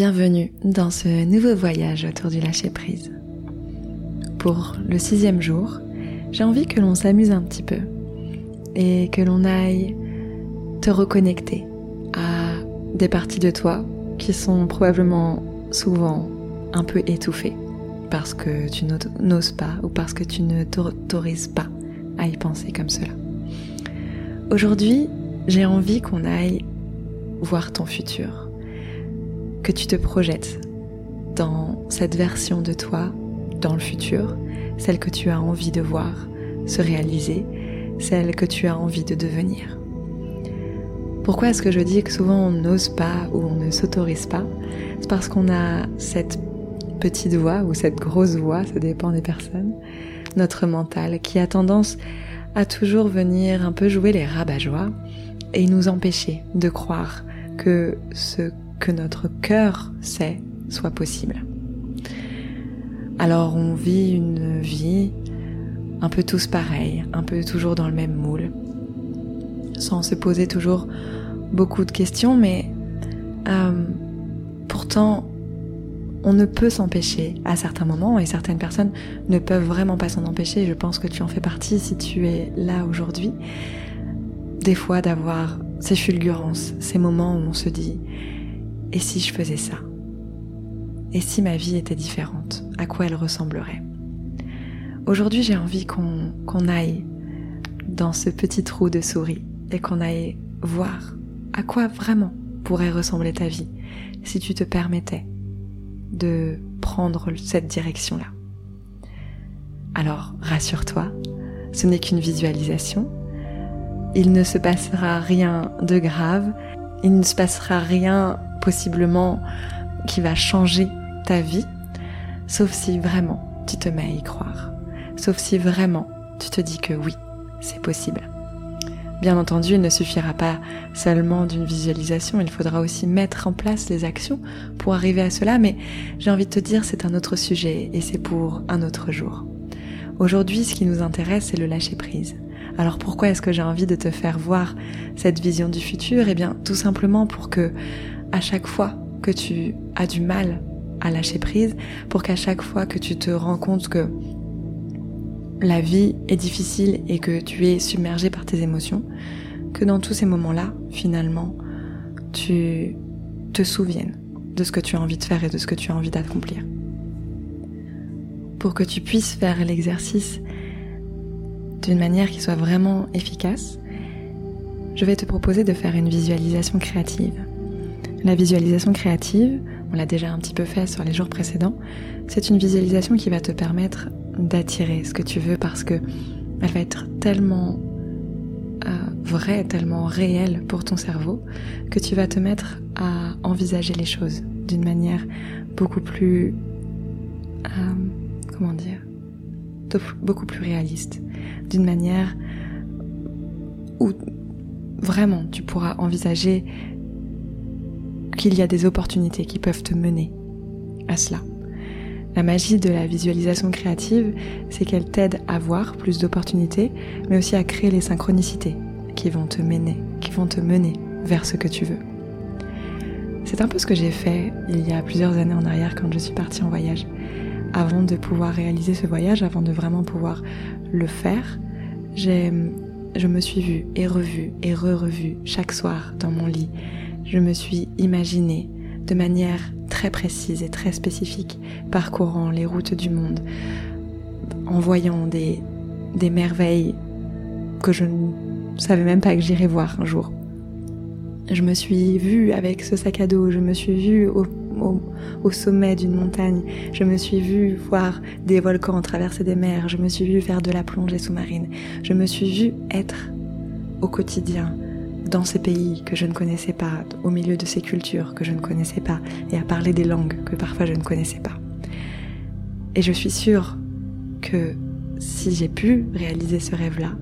Bienvenue dans ce nouveau voyage autour du lâcher-prise. Pour le sixième jour, j'ai envie que l'on s'amuse un petit peu et que l'on aille te reconnecter à des parties de toi qui sont probablement souvent un peu étouffées parce que tu n'oses pas ou parce que tu ne t'autorises pas à y penser comme cela. Aujourd'hui, j'ai envie qu'on aille voir ton futur, que tu te projettes dans cette version de toi, dans le futur, celle que tu as envie de voir se réaliser, celle que tu as envie de devenir. Pourquoi est-ce que je dis que souvent on n'ose pas ou on ne s'autorise pas? C'est parce qu'on a cette petite voix ou cette grosse voix, ça dépend des personnes, notre mental qui a tendance à toujours venir un peu jouer les rabat-joie et nous empêcher de croire que ce que notre cœur sait soit possible. Alors on vit une vie un peu tous pareils, un peu toujours dans le même moule, sans se poser toujours beaucoup de questions, mais euh, pourtant on ne peut s'empêcher à certains moments, et certaines personnes ne peuvent vraiment pas s'en empêcher, je pense que tu en fais partie si tu es là aujourd'hui, des fois d'avoir ces fulgurances, ces moments où on se dit, et si je faisais ça? Et si ma vie était différente? À quoi elle ressemblerait? Aujourd'hui j'ai envie qu'on aille dans ce petit trou de souris et qu'on aille voir à quoi vraiment pourrait ressembler ta vie si tu te permettais de prendre cette direction-là. Alors rassure-toi, ce n'est qu'une visualisation. Il ne se passera rien de grave, il ne se passera rien possiblement qui va changer ta vie, sauf si vraiment tu te mets à y croire, sauf si vraiment tu te dis que oui, c'est possible. Bien entendu, il ne suffira pas seulement d'une visualisation, il faudra aussi mettre en place les actions pour arriver à cela, mais j'ai envie de te dire c'est un autre sujet et c'est pour un autre jour. Aujourd'hui, ce qui nous intéresse, c'est le lâcher prise. Alors pourquoi est-ce que j'ai envie de te faire voir cette vision du futur? Eh bien, tout simplement pour que, à chaque fois que tu as du mal à lâcher prise, pour qu'à chaque fois que tu te rends compte que la vie est difficile et que tu es submergé par tes émotions, que dans tous ces moments-là, finalement, tu te souviennes de ce que tu as envie de faire et de ce que tu as envie d'accomplir. Pour que tu puisses faire l'exercice d'une manière qui soit vraiment efficace, je vais te proposer de faire une visualisation créative. La visualisation créative, on l'a déjà un petit peu fait sur les jours précédents, c'est une visualisation qui va te permettre d'attirer ce que tu veux parce que elle va être tellement euh, vraie, tellement réelle pour ton cerveau que tu vas te mettre à envisager les choses d'une manière beaucoup plus euh, comment dire beaucoup plus réaliste. D'une manière où vraiment tu pourras envisager qu'il y a des opportunités qui peuvent te mener à cela. La magie de la visualisation créative, c'est qu'elle t'aide à voir plus d'opportunités, mais aussi à créer les synchronicités qui vont te mener, qui vont te mener vers ce que tu veux. C'est un peu ce que j'ai fait il y a plusieurs années en arrière quand je suis partie en voyage. Avant de pouvoir réaliser ce voyage, avant de vraiment pouvoir le faire, je me suis vue et revue et re-revue chaque soir dans mon lit. Je me suis imaginée de manière très précise et très spécifique, parcourant les routes du monde, en voyant des, des merveilles que je ne savais même pas que j'irais voir un jour. Je me suis vue avec ce sac à dos, je me suis vue au, au, sommet d'une montagne, je me suis vue voir des volcans traverser des mers, je me suis vue faire de la plongée sous-marine, je me suis vue être au quotidien dans ces pays que je ne connaissais pas, au milieu de ces cultures que je ne connaissais pas, et à parler des langues que parfois je ne connaissais pas. Et je suis sûre que si j'ai pu réaliser ce rêve-là,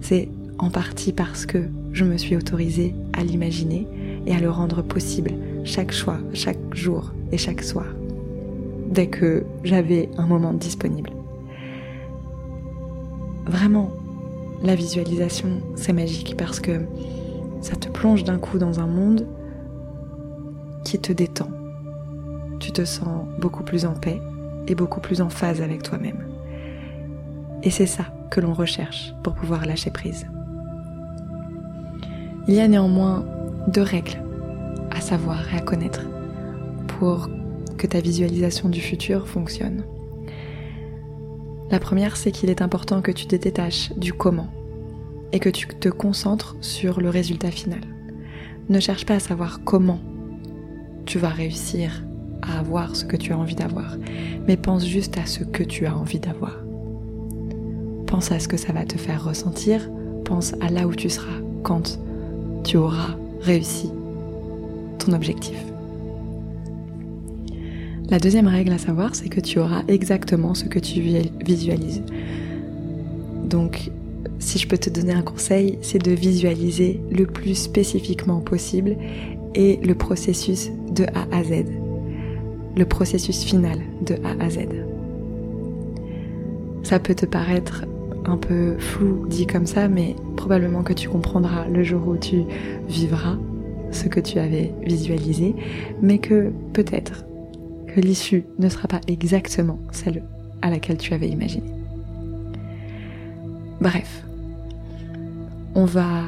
c'est en partie parce que je me suis autorisée à l'imaginer et à le rendre possible chaque choix, chaque jour et chaque soir, dès que j'avais un moment disponible. Vraiment, la visualisation, c'est magique parce que ça te plonge d'un coup dans un monde qui te détend, tu te sens beaucoup plus en paix et beaucoup plus en phase avec toi-même. Et c'est ça que l'on recherche pour pouvoir lâcher prise. Il y a néanmoins deux règles à savoir et à connaître pour que ta visualisation du futur fonctionne. La première, c'est qu'il est important que tu te détaches du comment et que tu te concentres sur le résultat final. Ne cherche pas à savoir comment tu vas réussir à avoir ce que tu as envie d'avoir, mais pense juste à ce que tu as envie d'avoir. Pense à ce que ça va te faire ressentir, pense à là où tu seras quand tu auras réussi objectif. La deuxième règle à savoir, c'est que tu auras exactement ce que tu visualises. Donc, si je peux te donner un conseil, c'est de visualiser le plus spécifiquement possible et le processus de A à Z. Le processus final de A à Z. Ça peut te paraître un peu flou dit comme ça, mais probablement que tu comprendras le jour où tu vivras ce que tu avais visualisé, mais que peut-être que l'issue ne sera pas exactement celle à laquelle tu avais imaginé. Bref, on va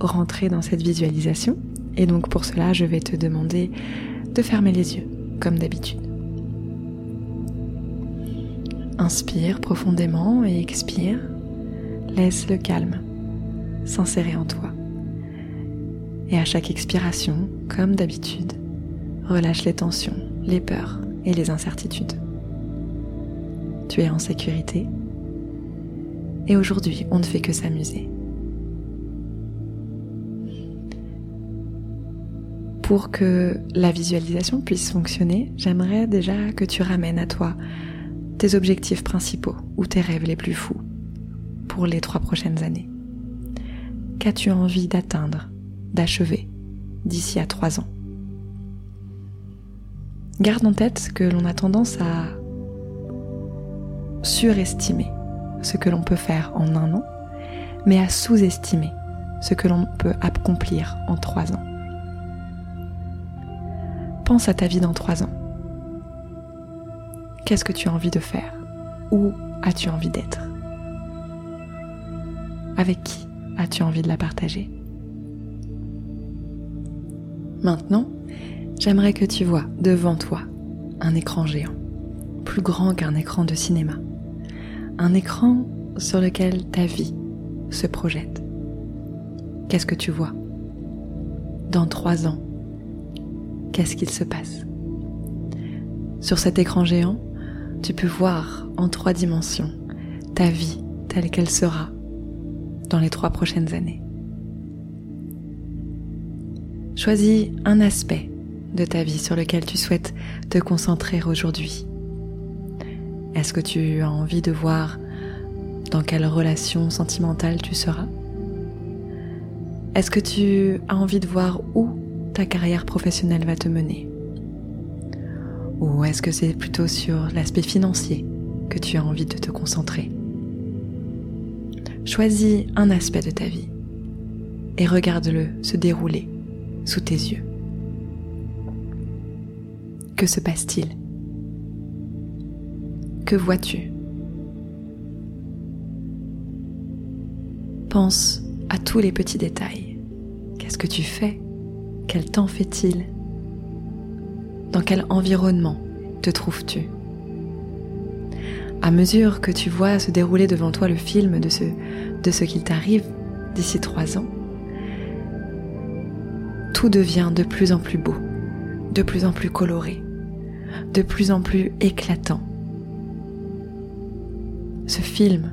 rentrer dans cette visualisation et donc pour cela je vais te demander de fermer les yeux comme d'habitude. Inspire profondément et expire. Laisse le calme s'insérer en toi. Et à chaque expiration, comme d'habitude, relâche les tensions, les peurs et les incertitudes. Tu es en sécurité et aujourd'hui on ne fait que s'amuser. Pour que la visualisation puisse fonctionner, j'aimerais déjà que tu ramènes à toi tes objectifs principaux ou tes rêves les plus fous pour les trois prochaines années. Qu'as-tu envie d'atteindre, d'achever d'ici à trois ans Garde en tête que l'on a tendance à surestimer ce que l'on peut faire en un an, mais à sous-estimer ce que l'on peut accomplir en trois ans. Pense à ta vie dans trois ans. Qu'est-ce que tu as envie de faire? Où as-tu envie d'être? Avec qui as-tu envie de la partager? Maintenant, j'aimerais que tu vois devant toi un écran géant, plus grand qu'un écran de cinéma. Un écran sur lequel ta vie se projette. Qu'est-ce que tu vois? Dans trois ans, qu'est-ce qu'il se passe? Sur cet écran géant, tu peux voir en trois dimensions ta vie telle qu'elle sera dans les trois prochaines années. Choisis un aspect de ta vie sur lequel tu souhaites te concentrer aujourd'hui. Est-ce que tu as envie de voir dans quelle relation sentimentale tu seras? Est-ce que tu as envie de voir où ta carrière professionnelle va te mener? Ou est-ce que c'est plutôt sur l'aspect financier que tu as envie de te concentrer? Choisis un aspect de ta vie et regarde-le se dérouler sous tes yeux. Que se passe-t-il? Que vois-tu? Pense à tous les petits détails. Qu'est-ce que tu fais? Quel temps fait-il Dans quel environnement te trouves-tu? À mesure que tu vois se dérouler devant toi le film de ce, de ce qu'il t'arrive d'ici trois ans, devient de plus en plus beau, de plus en plus coloré, de plus en plus éclatant. Ce film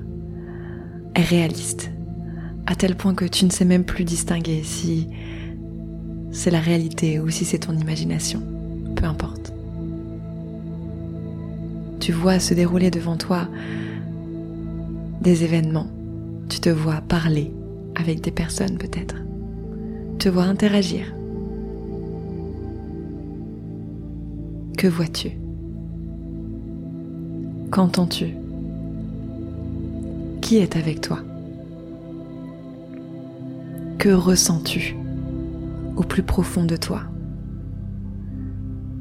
est réaliste, à tel point que tu ne sais même plus distinguer si c'est la réalité ou si c'est ton imagination, peu importe. Tu vois se dérouler devant toi des événements, tu te vois parler avec des personnes peut-être, te vois interagir. Que vois-tu? Qu'entends-tu? Qui est avec toi? Que ressens-tu au plus profond de toi?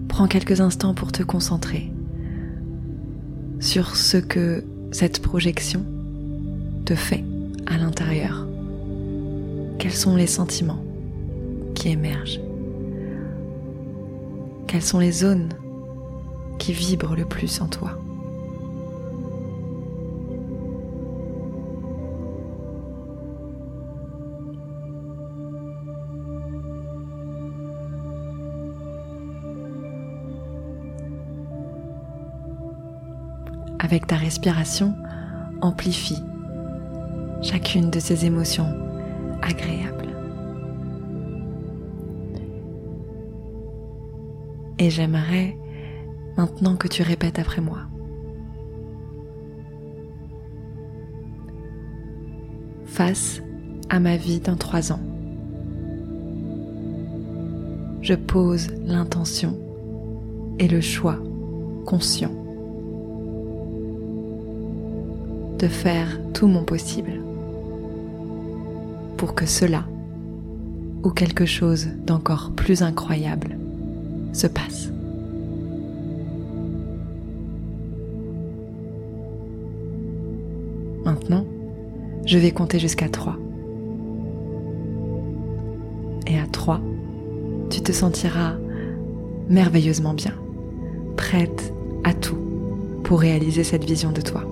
prends quelques instants pour te concentrer sur ce que cette projection te fait à l'intérieur. Quels sont les sentiments qui émergent? Quelles sont les zones qui vibrent le plus en toi avec ta respiration, amplifie chacune de ces émotions agréables. Et j'aimerais maintenant que tu répètes après moi. Face à ma vie dans trois ans, je pose l'intention et le choix conscient de faire tout mon possible pour que cela ou quelque chose d'encore plus incroyable se passe. Maintenant, je vais compter jusqu'à 3. Et à 3, tu te sentiras merveilleusement bien, prête à tout pour réaliser cette vision de toi.